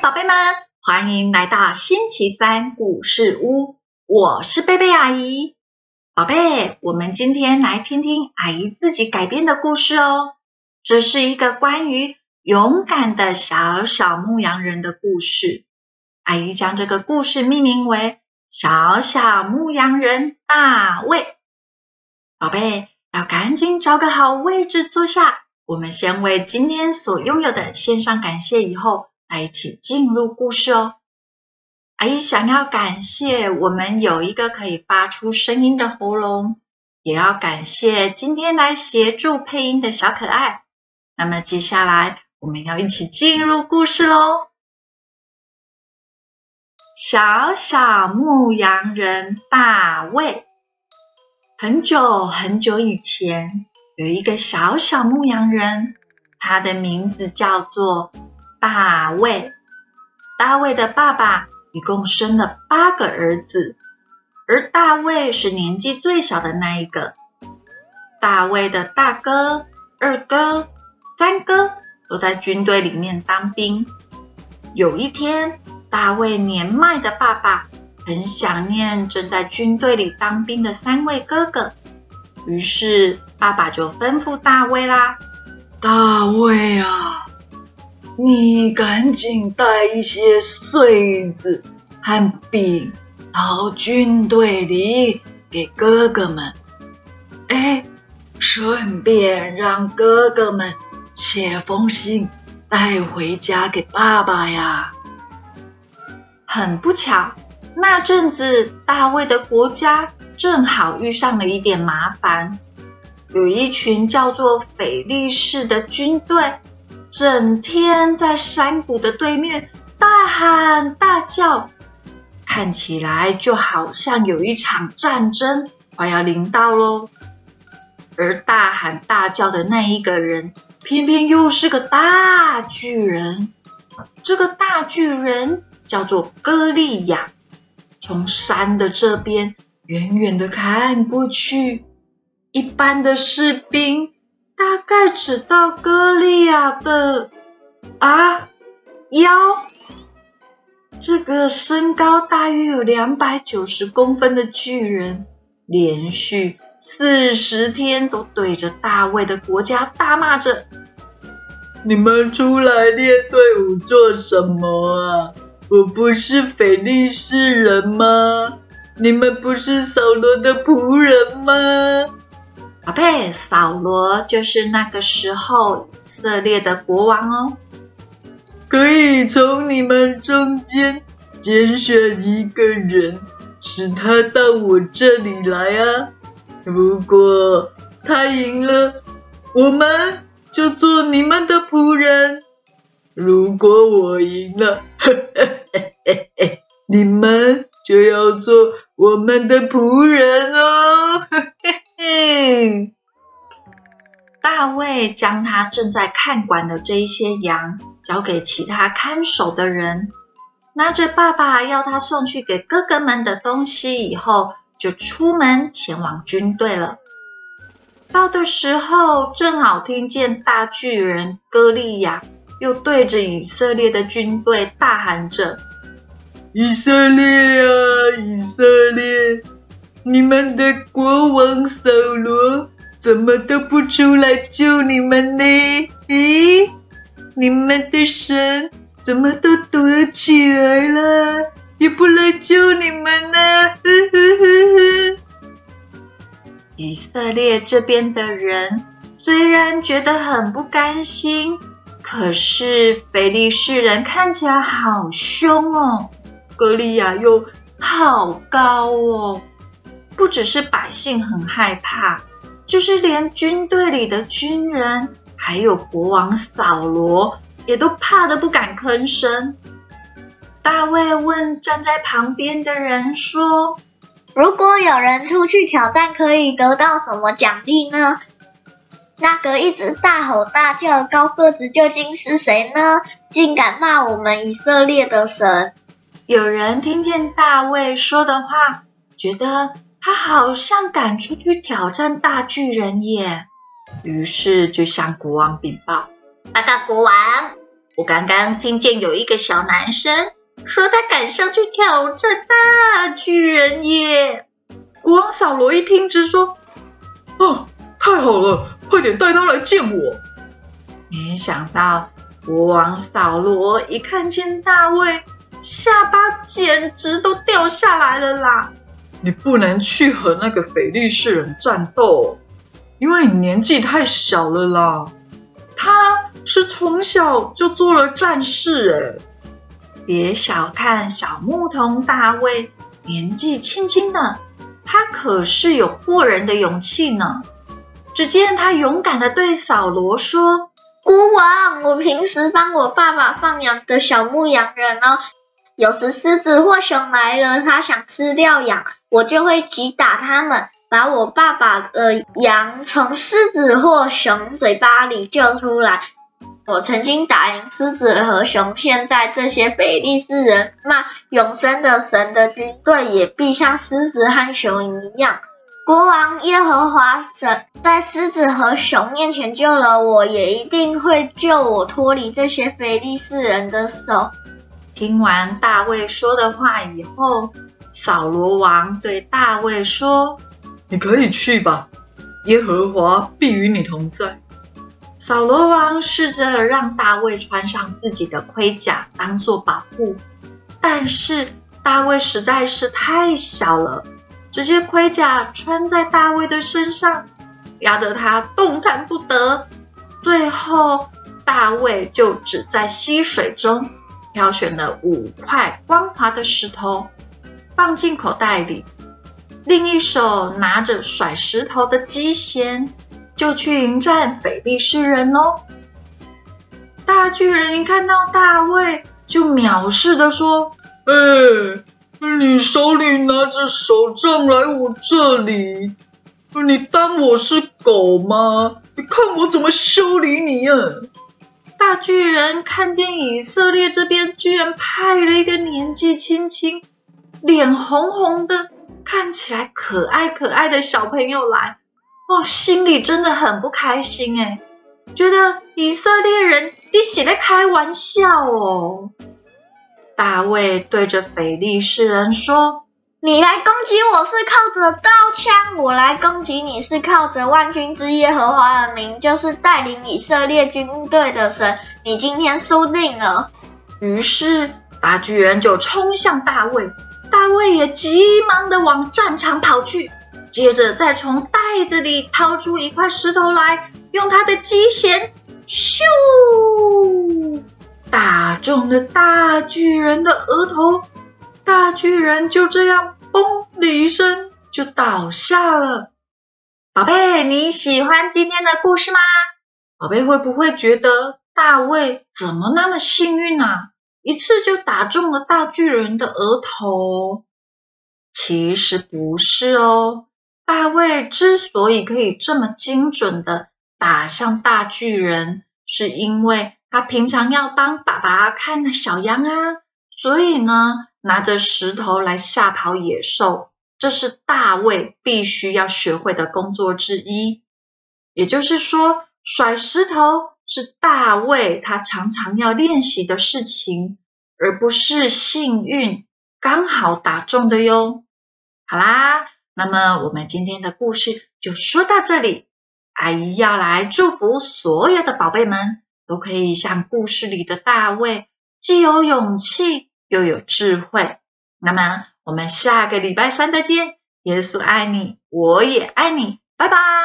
宝贝们欢迎来到星期三故事屋，我是贝贝阿姨。宝贝，我们今天来听听阿姨自己改编的故事哦。这是一个关于勇敢的小小牧羊人的故事。阿姨将这个故事命名为《小小牧羊人大卫》。宝贝，要赶紧找个好位置坐下。我们先为今天所拥有的献上感谢，以后来一起进入故事哦。阿姨想要感谢我们有一个可以发出声音的喉咙，也要感谢今天来协助配音的小可爱。那么接下来我们要一起进入故事喽。小小牧羊人大卫，很久很久以前。有一个小小牧羊人，他的名字叫做大卫。大卫的爸爸一共生了八个儿子，而大卫是年纪最小的那一个。大卫的大哥、二哥、三哥都在军队里面当兵。有一天，大卫年迈的爸爸很想念正在军队里当兵的三位哥哥。于是，爸爸就吩咐大卫啦：“大卫啊，你赶紧带一些穗子和饼到军队里给哥哥们。哎，顺便让哥哥们写封信带回家给爸爸呀。”很不巧，那阵子大卫的国家。正好遇上了一点麻烦，有一群叫做腓力士的军队，整天在山谷的对面大喊大叫，看起来就好像有一场战争快要临到喽。而大喊大叫的那一个人，偏偏又是个大巨人。这个大巨人叫做歌利亚，从山的这边。远远的看过去，一般的士兵大概只到歌利亚的啊腰。这个身高大约有两百九十公分的巨人，连续四十天都对着大卫的国家大骂着：“你们出来列队伍做什么啊？我不是腓力士人吗？”你们不是扫罗的仆人吗？宝贝，扫罗就是那个时候以色列的国王哦。可以从你们中间拣选一个人，使他到我这里来啊。如果他赢了，我们就做你们的仆人；如果我赢了，你们就要做。我们的仆人哦，大卫将他正在看管的这些羊交给其他看守的人，拿着爸爸要他送去给哥哥们的东西，以后就出门前往军队了。到的时候，正好听见大巨人歌利亚又对着以色列的军队大喊着。以色列啊，以色列！你们的国王扫罗怎么都不出来救你们呢？咦，你们的神怎么都躲起来了，也不来救你们呢？呵呵呵呵。以色列这边的人虽然觉得很不甘心，可是腓力士人看起来好凶哦。格利亚又好高哦，不只是百姓很害怕，就是连军队里的军人，还有国王扫罗，也都怕得不敢吭声。大卫问站在旁边的人说：“如果有人出去挑战，可以得到什么奖励呢？”那个一直大吼大叫的高个子究竟是谁呢？竟敢骂我们以色列的神！有人听见大卫说的话，觉得他好像敢出去挑战大巨人耶，于是就向国王禀报：“报告国王，我刚刚听见有一个小男生说他敢上去挑战大巨人耶。国王扫罗一听，直说：“哦，太好了，快点带他来见我。”没想到国王扫罗一看见大卫，下巴简直都掉下来了啦！你不能去和那个腓力士人战斗，因为你年纪太小了啦。他是从小就做了战士哎，别小看小牧童大卫，年纪轻轻的，他可是有过人的勇气呢。只见他勇敢的对扫罗说：“国王，我平时帮我爸爸放羊的小牧羊人哦，有时狮子或熊来了，他想吃掉羊，我就会击打他们。”把我爸爸的羊从狮子或熊嘴巴里救出来。我曾经打赢狮子和熊，现在这些腓力士人骂永生的神的军队也必像狮子和熊一样。国王耶和华神在狮子和熊面前救了我，也一定会救我脱离这些腓力士人的手。听完大卫说的话以后，扫罗王对大卫说。你可以去吧，耶和华必与你同在。扫罗王试着让大卫穿上自己的盔甲当做保护，但是大卫实在是太小了，这些盔甲穿在大卫的身上，压得他动弹不得。最后，大卫就只在溪水中挑选了五块光滑的石头，放进口袋里。另一手拿着甩石头的机弦，就去迎战腓力士人哦。大巨人一看到大卫，就藐视的说：“哎，你手里拿着手杖来我这里，你当我是狗吗？你看我怎么修理你呀！”大巨人看见以色列这边居然派了一个年纪轻轻、脸红红的。看起来可爱可爱的小朋友来，哦，心里真的很不开心哎，觉得以色列人你写在开玩笑哦。大卫对着腓力士人说：“你来攻击我是靠着刀枪，我来攻击你是靠着万军之耶和华的名，就是带领以色列军队的神。你今天输定了。”于是大巨人就冲向大卫。大卫也急忙的往战场跑去，接着再从袋子里掏出一块石头来，用他的机弦咻打中了大巨人的额头，大巨人就这样嘣的一声就倒下了。宝贝，你喜欢今天的故事吗？宝贝会不会觉得大卫怎么那么幸运啊？一次就打中了大巨人的额头，其实不是哦。大卫之所以可以这么精准的打向大巨人，是因为他平常要帮爸爸看小羊啊，所以呢，拿着石头来吓跑野兽，这是大卫必须要学会的工作之一。也就是说，甩石头。是大卫他常常要练习的事情，而不是幸运刚好打中的哟。好啦，那么我们今天的故事就说到这里。阿姨要来祝福所有的宝贝们，都可以像故事里的大卫，既有勇气又有智慧。那么我们下个礼拜三再见。耶稣爱你，我也爱你，拜拜。